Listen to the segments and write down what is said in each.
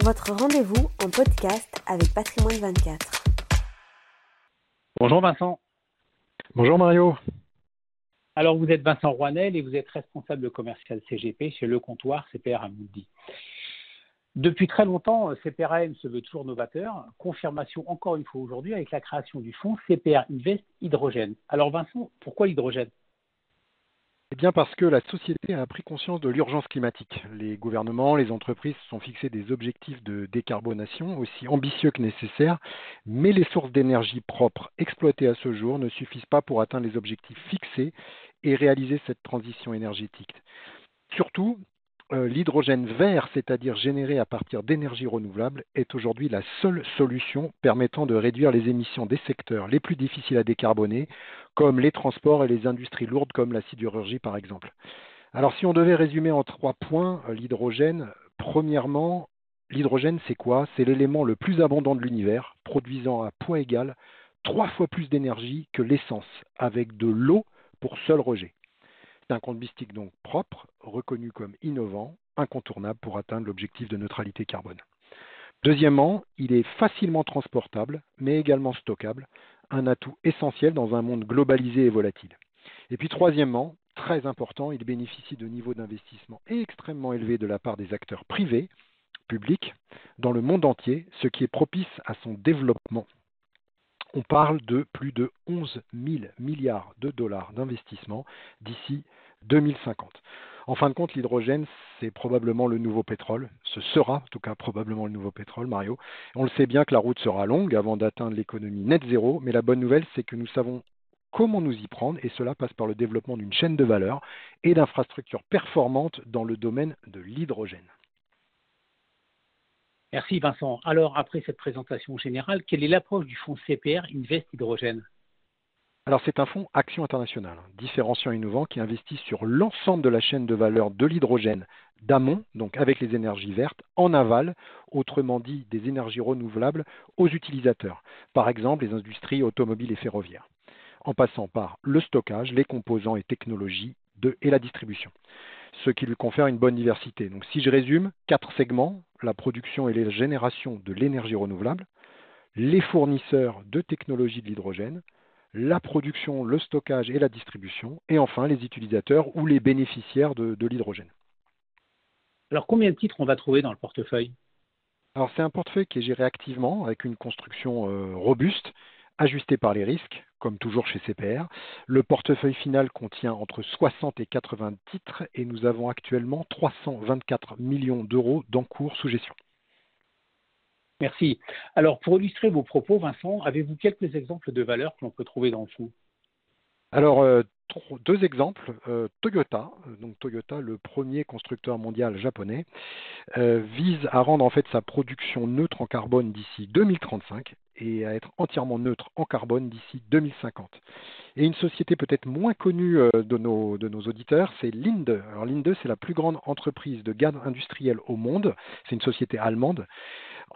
votre rendez-vous en podcast avec Patrimoine 24. Bonjour Vincent. Bonjour Mario. Alors vous êtes Vincent Rouanel et vous êtes responsable commercial CGP chez Le Comptoir CPR à Moody. Depuis très longtemps, CPRAM se veut toujours novateur. Confirmation encore une fois aujourd'hui avec la création du fonds CPR Invest Hydrogène. Alors Vincent, pourquoi l'hydrogène? Eh bien parce que la société a pris conscience de l'urgence climatique. Les gouvernements, les entreprises se sont fixés des objectifs de décarbonation aussi ambitieux que nécessaires, mais les sources d'énergie propres exploitées à ce jour ne suffisent pas pour atteindre les objectifs fixés et réaliser cette transition énergétique. Surtout, l'hydrogène vert, c'est-à-dire généré à partir d'énergie renouvelable, est aujourd'hui la seule solution permettant de réduire les émissions des secteurs les plus difficiles à décarboner, comme les transports et les industries lourdes comme la sidérurgie par exemple. Alors si on devait résumer en trois points euh, l'hydrogène, premièrement, l'hydrogène c'est quoi? C'est l'élément le plus abondant de l'univers, produisant à poids égal trois fois plus d'énergie que l'essence, avec de l'eau pour seul rejet. Un compte donc propre, reconnu comme innovant, incontournable pour atteindre l'objectif de neutralité carbone. Deuxièmement, il est facilement transportable, mais également stockable, un atout essentiel dans un monde globalisé et volatile. Et puis troisièmement, très important, il bénéficie de niveaux d'investissement extrêmement élevés de la part des acteurs privés, publics, dans le monde entier, ce qui est propice à son développement on parle de plus de 11 000 milliards de dollars d'investissement d'ici 2050. En fin de compte, l'hydrogène, c'est probablement le nouveau pétrole. Ce sera, en tout cas, probablement le nouveau pétrole, Mario. On le sait bien que la route sera longue avant d'atteindre l'économie net zéro, mais la bonne nouvelle, c'est que nous savons comment nous y prendre, et cela passe par le développement d'une chaîne de valeur et d'infrastructures performantes dans le domaine de l'hydrogène. Merci Vincent. Alors, après cette présentation générale, quelle est l'approche du fonds CPR Invest Hydrogène? Alors c'est un fonds action internationale, différenciant et innovant, qui investit sur l'ensemble de la chaîne de valeur de l'hydrogène d'amont, donc avec les énergies vertes, en aval, autrement dit des énergies renouvelables, aux utilisateurs, par exemple les industries automobiles et ferroviaires, en passant par le stockage, les composants et technologies et la distribution ce qui lui confère une bonne diversité. Donc si je résume, quatre segments, la production et la génération de l'énergie renouvelable, les fournisseurs de technologies de l'hydrogène, la production, le stockage et la distribution, et enfin les utilisateurs ou les bénéficiaires de, l'hydrogène. Alors combien de titres on va trouver dans le portefeuille? Alors c'est un portefeuille qui est géré activement avec une construction euh, robuste ajusté par les risques, comme toujours chez CPR. Le portefeuille final contient entre 60 et 80 titres et nous avons actuellement 324 millions d'euros d'encours sous gestion. Merci. Alors, pour illustrer vos propos, Vincent, avez-vous quelques exemples de valeurs que l'on peut trouver dans le fonds Alors, euh, deux exemples. Euh, Toyota, donc Toyota, le premier constructeur mondial japonais, euh, vise à rendre en fait sa production neutre en carbone d'ici 2035 et à être entièrement neutre en carbone d'ici 2050. Et une société peut-être moins connue euh, de nos, auditeurs, c'est Linde. Alors Linde, c'est la plus grande entreprise de gaz industriel au monde. C'est une société allemande.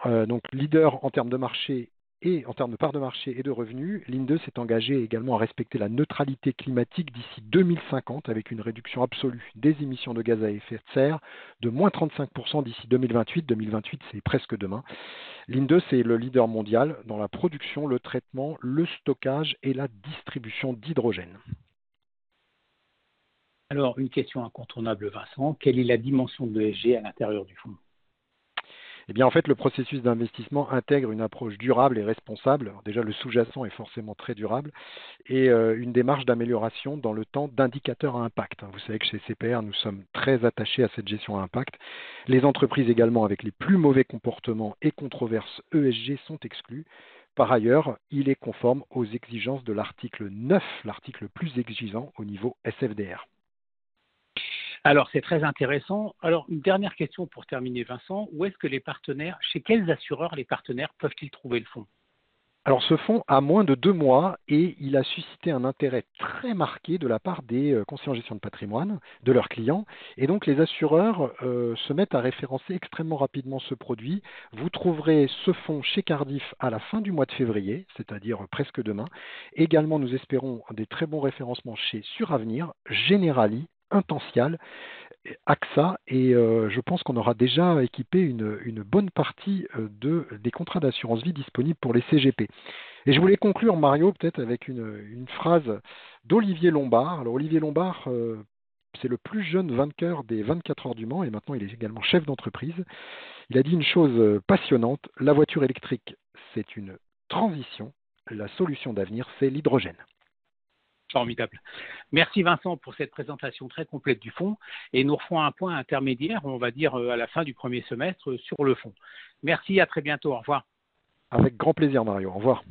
donc leader en termes de marché et en termes de part de marché et de revenus, l'INDE s'est engagé également à respecter la neutralité climatique d'ici 2050 avec une réduction absolue des émissions de gaz à effet de serre de moins 35% d'ici 2028. 2028, c'est presque demain. L'INDE, c'est le leader mondial dans la production, le traitement, le stockage et la distribution d'hydrogène. Alors, une question incontournable, Vincent. Quelle est la dimension de l'ESG à l'intérieur du fonds? Eh bien, en fait, le processus d'investissement intègre une approche durable et responsable. déjà, le sous-jacent est forcément très durable et euh, une démarche d'amélioration dans le temps d'indicateurs à impact. Vous savez que chez CPR, nous sommes très attachés à cette gestion à impact. Les entreprises également avec les plus mauvais comportements et controverses ESG sont exclues. Par ailleurs, il est conforme aux exigences de l'article 9, l'article le plus exigeant au niveau SFDR. Alors, c'est très intéressant. Alors, une dernière question pour terminer, Vincent. Où est-ce que les partenaires, chez quels assureurs les partenaires peuvent-ils trouver le fonds? Alors ce fonds a moins de deux mois et il a suscité un intérêt très marqué de la part des euh, conseillers en gestion de patrimoine, de leurs clients. Et donc les assureurs euh, se mettent à référencer extrêmement rapidement ce produit. Vous trouverez ce fonds chez Cardiff à la fin du mois de février, c'est-à-dire presque demain. Également, nous espérons des très bons référencements chez Suravenir, Generali, Intensial AXA et je pense qu'on aura déjà équipé une, bonne partie de, des contrats d'assurance vie disponibles pour les CGP. Et je voulais conclure, Mario, peut-être avec une, phrase d'Olivier Lombard. Alors Olivier Lombard, c'est le plus jeune vainqueur des 24 heures du Mans et maintenant il est également chef d'entreprise. Il a dit une chose passionnante, la voiture électrique, c'est une transition, la solution d'avenir, c'est l'hydrogène. Merci Vincent pour cette présentation très complète du fond et nous refons un point intermédiaire, on va dire euh, à la fin du premier semestre, sur le fond. Merci, à très bientôt. Au revoir. Avec grand plaisir Mario. Au revoir.